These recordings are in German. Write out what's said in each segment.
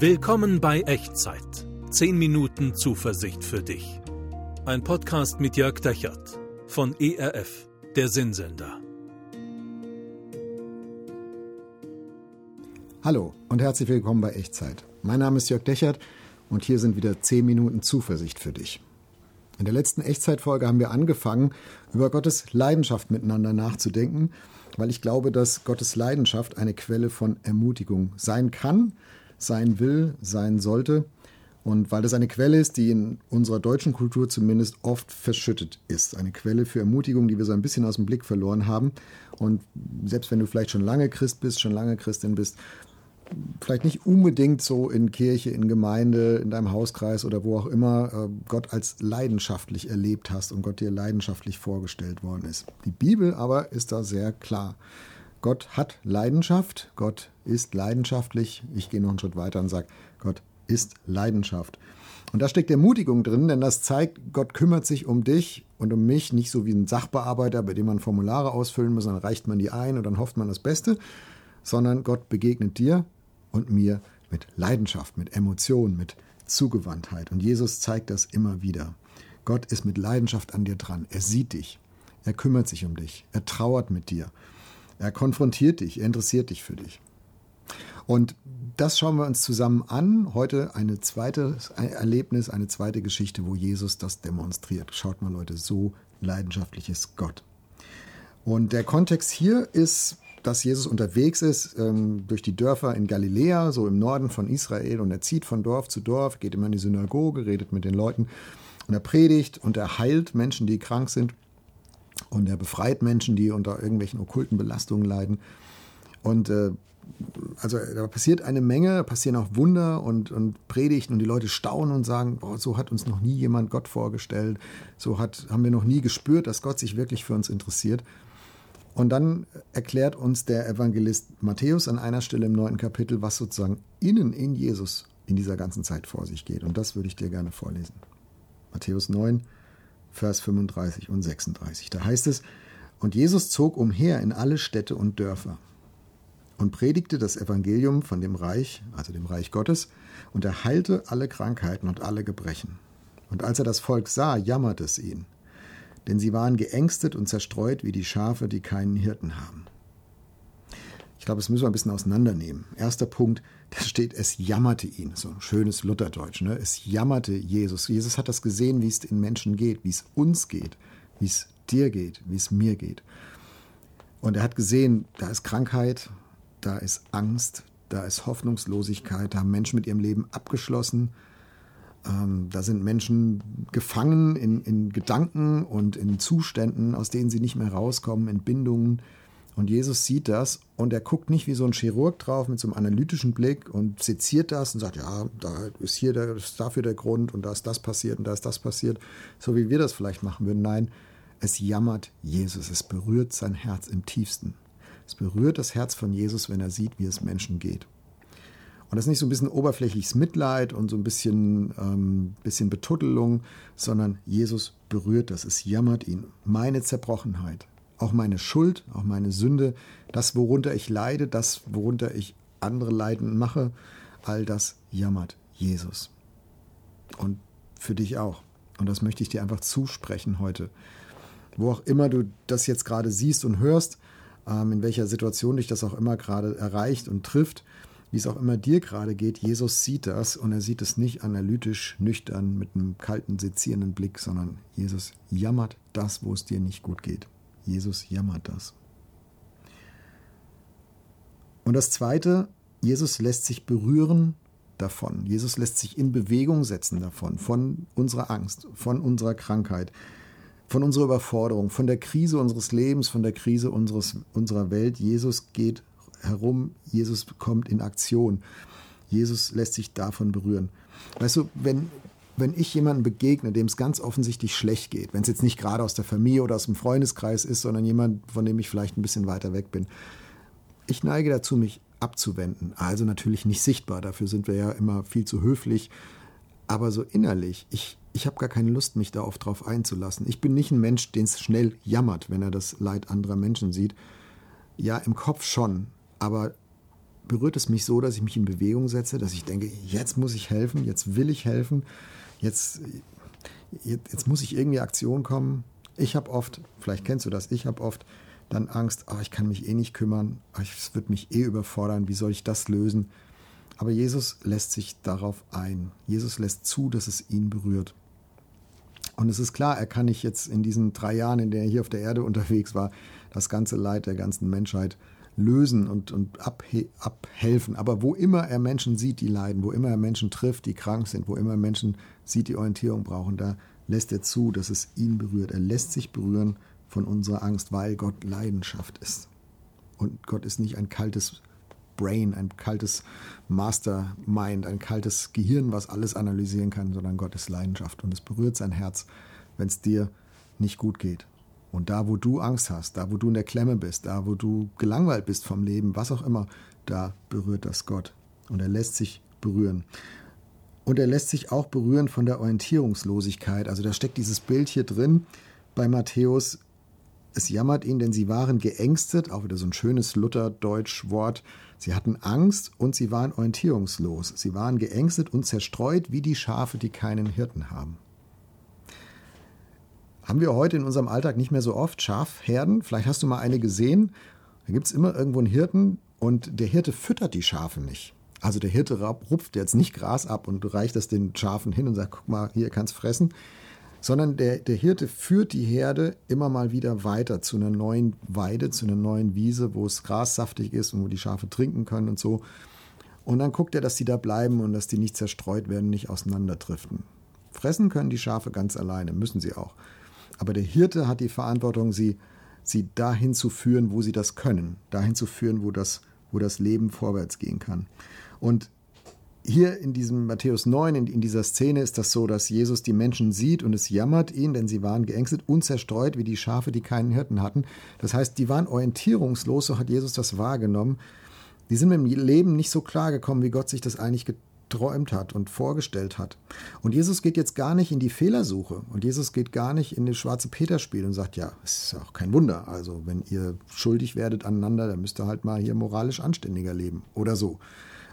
Willkommen bei Echtzeit. 10 Minuten Zuversicht für dich. Ein Podcast mit Jörg Dechert von ERF, der Sinnsender. Hallo und herzlich willkommen bei Echtzeit. Mein Name ist Jörg Dechert und hier sind wieder 10 Minuten Zuversicht für dich. In der letzten Echtzeitfolge haben wir angefangen, über Gottes Leidenschaft miteinander nachzudenken, weil ich glaube, dass Gottes Leidenschaft eine Quelle von Ermutigung sein kann sein will, sein sollte. Und weil das eine Quelle ist, die in unserer deutschen Kultur zumindest oft verschüttet ist. Eine Quelle für Ermutigung, die wir so ein bisschen aus dem Blick verloren haben. Und selbst wenn du vielleicht schon lange Christ bist, schon lange Christin bist, vielleicht nicht unbedingt so in Kirche, in Gemeinde, in deinem Hauskreis oder wo auch immer äh, Gott als leidenschaftlich erlebt hast und Gott dir leidenschaftlich vorgestellt worden ist. Die Bibel aber ist da sehr klar. Gott hat Leidenschaft, Gott ist leidenschaftlich. Ich gehe noch einen Schritt weiter und sage, Gott ist Leidenschaft. Und da steckt Ermutigung drin, denn das zeigt, Gott kümmert sich um dich und um mich, nicht so wie ein Sachbearbeiter, bei dem man Formulare ausfüllen muss, dann reicht man die ein und dann hofft man das Beste, sondern Gott begegnet dir und mir mit Leidenschaft, mit Emotion, mit Zugewandtheit. Und Jesus zeigt das immer wieder. Gott ist mit Leidenschaft an dir dran. Er sieht dich. Er kümmert sich um dich. Er trauert mit dir. Er konfrontiert dich, er interessiert dich für dich. Und das schauen wir uns zusammen an. Heute ein zweites Erlebnis, eine zweite Geschichte, wo Jesus das demonstriert. Schaut mal, Leute, so leidenschaftlich ist Gott. Und der Kontext hier ist, dass Jesus unterwegs ist ähm, durch die Dörfer in Galiläa, so im Norden von Israel, und er zieht von Dorf zu Dorf, geht immer in die Synagoge, redet mit den Leuten und er predigt und er heilt Menschen, die krank sind. Und er befreit Menschen, die unter irgendwelchen okkulten Belastungen leiden. Und äh, also da passiert eine Menge, passieren auch Wunder und, und Predigten und die Leute staunen und sagen, boah, so hat uns noch nie jemand Gott vorgestellt, so hat, haben wir noch nie gespürt, dass Gott sich wirklich für uns interessiert. Und dann erklärt uns der Evangelist Matthäus an einer Stelle im neunten Kapitel, was sozusagen innen in Jesus in dieser ganzen Zeit vor sich geht. Und das würde ich dir gerne vorlesen. Matthäus 9, Vers 35 und 36. Da heißt es, und Jesus zog umher in alle Städte und Dörfer und predigte das Evangelium von dem Reich, also dem Reich Gottes, und er heilte alle Krankheiten und alle Gebrechen. Und als er das Volk sah, jammerte es ihn, denn sie waren geängstet und zerstreut wie die Schafe, die keinen Hirten haben. Ich glaube, das müssen wir ein bisschen auseinandernehmen. Erster Punkt, da steht, es jammerte ihn. So ein schönes Lutherdeutsch. Ne? Es jammerte Jesus. Jesus hat das gesehen, wie es den Menschen geht, wie es uns geht, wie es dir geht, wie es mir geht. Und er hat gesehen, da ist Krankheit, da ist Angst, da ist Hoffnungslosigkeit, da haben Menschen mit ihrem Leben abgeschlossen. Ähm, da sind Menschen gefangen in, in Gedanken und in Zuständen, aus denen sie nicht mehr rauskommen, in Bindungen, und Jesus sieht das und er guckt nicht wie so ein Chirurg drauf mit so einem analytischen Blick und seziert das und sagt, ja, da ist hier der, ist dafür der Grund und da ist das passiert und da ist das passiert, so wie wir das vielleicht machen würden. Nein, es jammert Jesus, es berührt sein Herz im tiefsten. Es berührt das Herz von Jesus, wenn er sieht, wie es Menschen geht. Und das ist nicht so ein bisschen oberflächliches Mitleid und so ein bisschen, ähm, bisschen Betuttelung, sondern Jesus berührt das. Es jammert ihn. Meine Zerbrochenheit, auch meine Schuld, auch meine Sünde, das, worunter ich leide, das, worunter ich andere leiden mache, all das jammert Jesus. Und für dich auch. Und das möchte ich dir einfach zusprechen heute. Wo auch immer du das jetzt gerade siehst und hörst, in welcher Situation dich das auch immer gerade erreicht und trifft, wie es auch immer dir gerade geht, Jesus sieht das und er sieht es nicht analytisch, nüchtern, mit einem kalten, sezierenden Blick, sondern Jesus jammert das, wo es dir nicht gut geht. Jesus jammert das. Und das Zweite, Jesus lässt sich berühren davon. Jesus lässt sich in Bewegung setzen davon, von unserer Angst, von unserer Krankheit, von unserer Überforderung, von der Krise unseres Lebens, von der Krise unseres, unserer Welt. Jesus geht herum, Jesus kommt in Aktion. Jesus lässt sich davon berühren. Weißt du, wenn, wenn ich jemandem begegne, dem es ganz offensichtlich schlecht geht, wenn es jetzt nicht gerade aus der Familie oder aus dem Freundeskreis ist, sondern jemand, von dem ich vielleicht ein bisschen weiter weg bin, ich neige dazu, mich abzuwenden. Also natürlich nicht sichtbar, dafür sind wir ja immer viel zu höflich, aber so innerlich, ich, ich habe gar keine Lust, mich da oft drauf einzulassen. Ich bin nicht ein Mensch, den es schnell jammert, wenn er das Leid anderer Menschen sieht. Ja, im Kopf schon, aber berührt es mich so, dass ich mich in Bewegung setze, dass ich denke, jetzt muss ich helfen, jetzt will ich helfen, jetzt, jetzt, jetzt muss ich irgendwie Aktion kommen. Ich habe oft, vielleicht kennst du das, ich habe oft dann Angst, oh, ich kann mich eh nicht kümmern, oh, es wird mich eh überfordern, wie soll ich das lösen? Aber Jesus lässt sich darauf ein. Jesus lässt zu, dass es ihn berührt. Und es ist klar, er kann nicht jetzt in diesen drei Jahren, in denen er hier auf der Erde unterwegs war, das ganze Leid der ganzen Menschheit lösen und, und abhelfen. Aber wo immer er Menschen sieht, die leiden, wo immer er Menschen trifft, die krank sind, wo immer er Menschen sieht, die Orientierung brauchen, da lässt er zu, dass es ihn berührt. Er lässt sich berühren von unserer Angst, weil Gott Leidenschaft ist. Und Gott ist nicht ein kaltes Brain, ein kaltes Mastermind, ein kaltes Gehirn, was alles analysieren kann, sondern Gott ist Leidenschaft. Und es berührt sein Herz, wenn es dir nicht gut geht. Und da, wo du Angst hast, da, wo du in der Klemme bist, da, wo du gelangweilt bist vom Leben, was auch immer, da berührt das Gott. Und er lässt sich berühren. Und er lässt sich auch berühren von der Orientierungslosigkeit. Also da steckt dieses Bild hier drin bei Matthäus. Es jammert ihn, denn sie waren geängstet, auch wieder so ein schönes Lutherdeutsch-Wort. Sie hatten Angst und sie waren orientierungslos. Sie waren geängstet und zerstreut wie die Schafe, die keinen Hirten haben. Haben wir heute in unserem Alltag nicht mehr so oft Schafherden? Vielleicht hast du mal eine gesehen. Da gibt es immer irgendwo einen Hirten und der Hirte füttert die Schafe nicht. Also der Hirte rupft jetzt nicht Gras ab und reicht das den Schafen hin und sagt, guck mal, hier kannst fressen. Sondern der, der Hirte führt die Herde immer mal wieder weiter zu einer neuen Weide, zu einer neuen Wiese, wo es grassaftig ist und wo die Schafe trinken können und so. Und dann guckt er, dass die da bleiben und dass die nicht zerstreut werden, nicht auseinanderdriften. Fressen können die Schafe ganz alleine, müssen sie auch. Aber der Hirte hat die Verantwortung, sie, sie dahin zu führen, wo sie das können, dahin zu führen, wo das, wo das Leben vorwärts gehen kann. Und hier in diesem Matthäus 9, in, in, dieser Szene ist das so, dass Jesus die Menschen sieht und es jammert ihn, denn sie waren geängstet und zerstreut wie die Schafe, die keinen Hirten hatten. Das heißt, die waren orientierungslos, so hat Jesus das wahrgenommen. Die sind mit dem Leben nicht so klar gekommen, wie Gott sich das eigentlich geträumt hat und vorgestellt hat. Und Jesus geht jetzt gar nicht in die Fehlersuche und Jesus geht gar nicht in das schwarze Peter-Spiel und sagt, ja, es ist auch kein Wunder. Also wenn ihr schuldig werdet aneinander, dann müsst ihr halt mal hier moralisch anständiger leben oder so.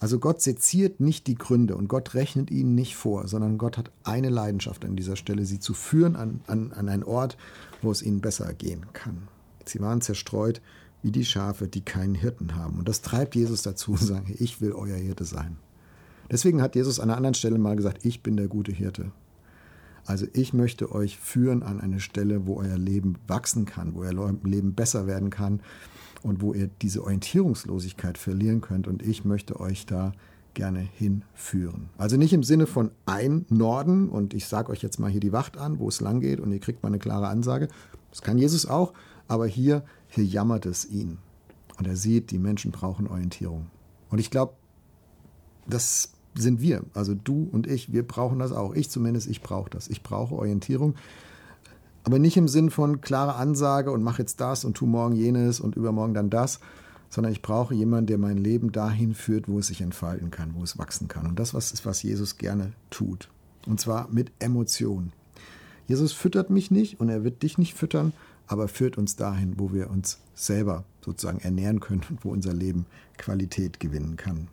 Also Gott seziert nicht die Gründe und Gott rechnet ihnen nicht vor, sondern Gott hat eine Leidenschaft an dieser Stelle, sie zu führen an, an, an einen Ort, wo es ihnen besser gehen kann. Sie waren zerstreut wie die Schafe, die keinen Hirten haben. Und das treibt Jesus dazu, zu sagen, ich will euer Hirte sein. Deswegen hat Jesus an einer anderen Stelle mal gesagt, ich bin der gute Hirte. Also ich möchte euch führen an eine Stelle, wo euer Leben wachsen kann, wo euer Leben besser werden kann und wo ihr diese Orientierungslosigkeit verlieren könnt. Und ich möchte euch da gerne hinführen. Also nicht im Sinne von ein Norden und ich sage euch jetzt mal hier die Wacht an, wo es lang geht und ihr kriegt mal eine klare Ansage. Das kann Jesus auch, aber hier, hier jammert es ihn. Und er sieht, die Menschen brauchen Orientierung. Und ich glaube, das sind wir. Also du und ich, wir brauchen das auch. Ich zumindest, ich brauche das. Ich brauche Orientierung. Aber nicht im Sinn von klare Ansage und mach jetzt das und tu morgen jenes und übermorgen dann das, sondern ich brauche jemanden, der mein Leben dahin führt, wo es sich entfalten kann, wo es wachsen kann. Und das ist, was Jesus gerne tut. Und zwar mit Emotionen. Jesus füttert mich nicht und er wird dich nicht füttern, aber führt uns dahin, wo wir uns selber sozusagen ernähren können und wo unser Leben Qualität gewinnen kann.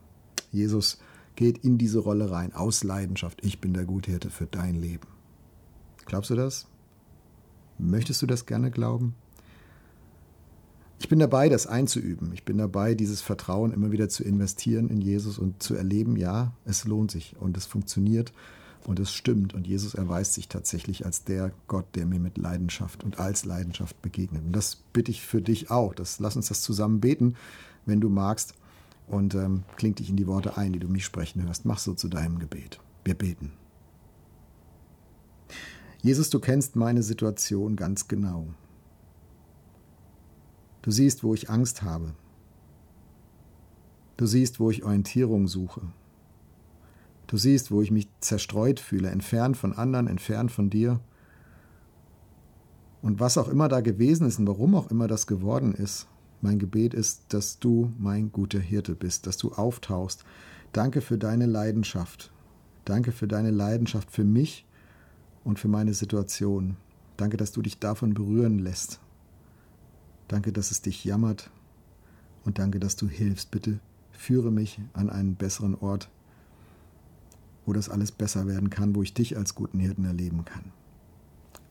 Jesus geht in diese Rolle rein, aus Leidenschaft. Ich bin der Guthirte für dein Leben. Glaubst du das? Möchtest du das gerne glauben? Ich bin dabei, das einzuüben. Ich bin dabei, dieses Vertrauen immer wieder zu investieren in Jesus und zu erleben, ja, es lohnt sich und es funktioniert und es stimmt. Und Jesus erweist sich tatsächlich als der Gott, der mir mit Leidenschaft und als Leidenschaft begegnet. Und das bitte ich für dich auch. Das, lass uns das zusammen beten, wenn du magst und ähm, kling dich in die Worte ein, die du mich sprechen hörst. Mach so zu deinem Gebet. Wir beten. Jesus, du kennst meine Situation ganz genau. Du siehst, wo ich Angst habe. Du siehst, wo ich Orientierung suche. Du siehst, wo ich mich zerstreut fühle, entfernt von anderen, entfernt von dir. Und was auch immer da gewesen ist und warum auch immer das geworden ist, mein Gebet ist, dass du mein guter Hirte bist, dass du auftauchst. Danke für deine Leidenschaft. Danke für deine Leidenschaft für mich und für meine Situation. Danke, dass du dich davon berühren lässt. Danke, dass es dich jammert. Und danke, dass du hilfst. Bitte Führe mich an einen besseren Ort, wo das alles besser werden kann, wo ich dich als guten Hirten erleben kann.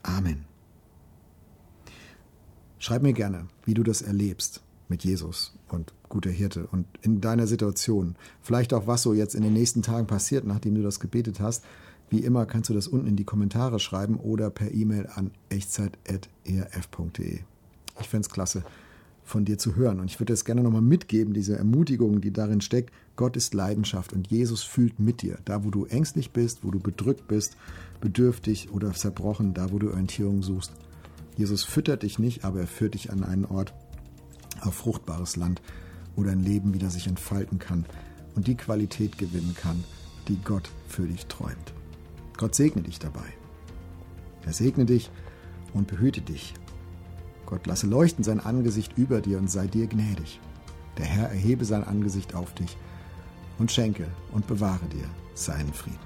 Amen. Schreib mir gerne, wie du das erlebst mit Jesus und guter Hirte und in deiner Situation. Vielleicht auch, was so jetzt in den nächsten Tagen passiert, nachdem du das gebetet hast. Wie immer kannst du das unten in die Kommentare schreiben oder per E-Mail an echtzeit.erf.de. Ich fände es klasse, von dir zu hören. Und ich würde es gerne nochmal mitgeben, diese Ermutigung, die darin steckt. Gott ist Leidenschaft und Jesus fühlt mit dir. Da, wo du ängstlich bist, wo du bedrückt bist, bedürftig oder zerbrochen, da, wo du Orientierung suchst. Jesus füttert dich nicht, aber er führt dich an einen Ort auf fruchtbares Land, wo dein Leben wieder sich entfalten kann und die Qualität gewinnen kann, die Gott für dich träumt. Gott segne dich dabei. Er segne dich und behüte dich Gott lasse leuchten sein Angesicht über dir und sei dir gnädig. Der Herr erhebe sein Angesicht auf dich und schenke und bewahre dir seinen Frieden.